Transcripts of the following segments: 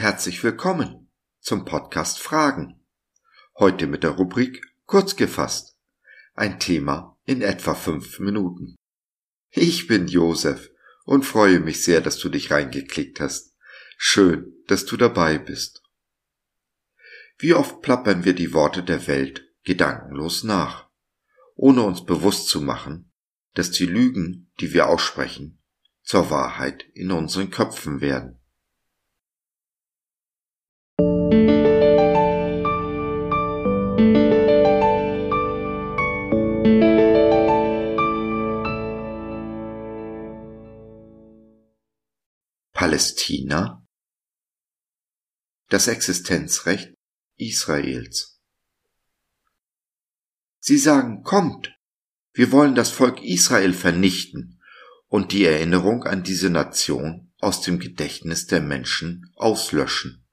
herzlich willkommen zum Podcast Fragen. Heute mit der Rubrik Kurz gefasst. Ein Thema in etwa fünf Minuten. Ich bin Josef und freue mich sehr, dass du dich reingeklickt hast. Schön, dass du dabei bist. Wie oft plappern wir die Worte der Welt gedankenlos nach, ohne uns bewusst zu machen, dass die Lügen, die wir aussprechen, zur Wahrheit in unseren Köpfen werden. Palästina das Existenzrecht Israels. Sie sagen, kommt, wir wollen das Volk Israel vernichten und die Erinnerung an diese Nation aus dem Gedächtnis der Menschen auslöschen.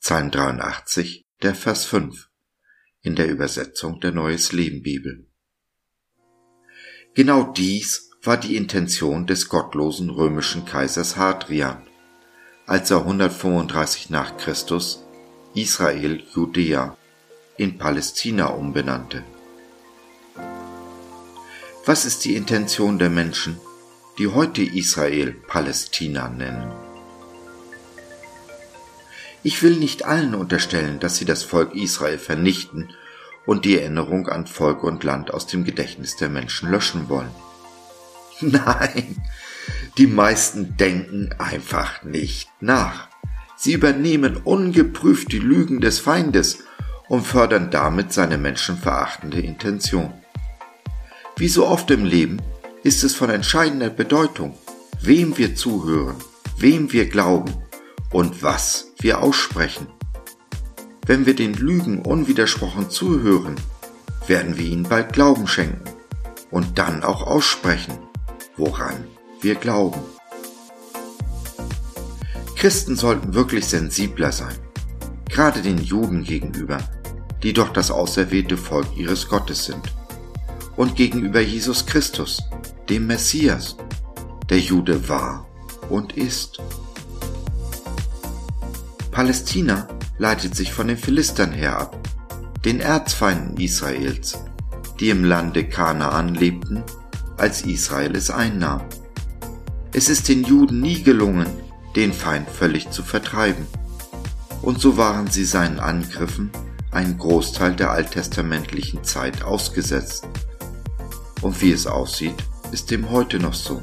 Psalm 83, der Vers 5 in der Übersetzung der Neues Leben Bibel. Genau dies war die Intention des gottlosen römischen Kaisers Hadrian, als er 135 nach Christus Israel Judäa in Palästina umbenannte. Was ist die Intention der Menschen, die heute Israel Palästina nennen? Ich will nicht allen unterstellen, dass sie das Volk Israel vernichten und die Erinnerung an Volk und Land aus dem Gedächtnis der Menschen löschen wollen. Nein, die meisten denken einfach nicht nach. Sie übernehmen ungeprüft die Lügen des Feindes und fördern damit seine menschenverachtende Intention. Wie so oft im Leben ist es von entscheidender Bedeutung, wem wir zuhören, wem wir glauben und was wir aussprechen. Wenn wir den Lügen unwidersprochen zuhören, werden wir ihnen bald Glauben schenken und dann auch aussprechen woran wir glauben. Christen sollten wirklich sensibler sein, gerade den Juden gegenüber, die doch das auserwählte Volk ihres Gottes sind, und gegenüber Jesus Christus, dem Messias, der Jude war und ist. Palästina leitet sich von den Philistern her ab, den Erzfeinden Israels, die im Lande Kanaan lebten als Israel es einnahm. Es ist den Juden nie gelungen, den Feind völlig zu vertreiben. Und so waren sie seinen Angriffen einen Großteil der alttestamentlichen Zeit ausgesetzt. Und wie es aussieht, ist dem heute noch so.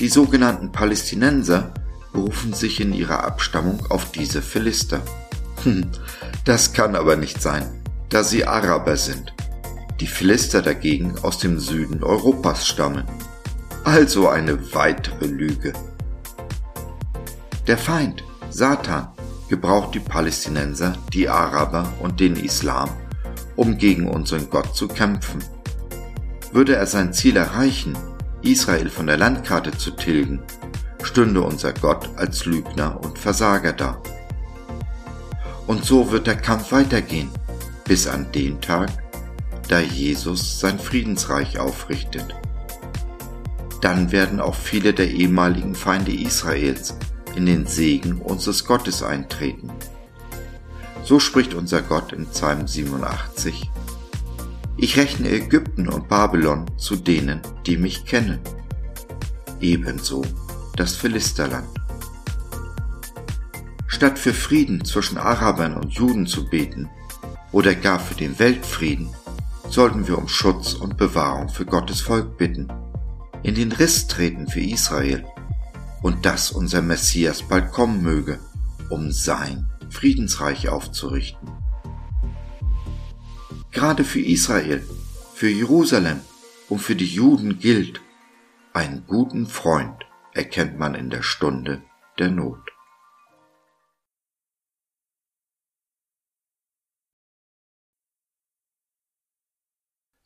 Die sogenannten Palästinenser berufen sich in ihrer Abstammung auf diese Philister. Hm, das kann aber nicht sein, da sie Araber sind die Philister dagegen aus dem Süden Europas stammen. Also eine weitere Lüge. Der Feind, Satan, gebraucht die Palästinenser, die Araber und den Islam, um gegen unseren Gott zu kämpfen. Würde er sein Ziel erreichen, Israel von der Landkarte zu tilgen, stünde unser Gott als Lügner und Versager da. Und so wird der Kampf weitergehen, bis an den Tag, da Jesus sein Friedensreich aufrichtet. Dann werden auch viele der ehemaligen Feinde Israels in den Segen unseres Gottes eintreten. So spricht unser Gott in Psalm 87. Ich rechne Ägypten und Babylon zu denen, die mich kennen. Ebenso das Philisterland. Statt für Frieden zwischen Arabern und Juden zu beten oder gar für den Weltfrieden, sollten wir um Schutz und Bewahrung für Gottes Volk bitten, in den Riss treten für Israel und dass unser Messias bald kommen möge, um sein Friedensreich aufzurichten. Gerade für Israel, für Jerusalem und für die Juden gilt, einen guten Freund erkennt man in der Stunde der Not.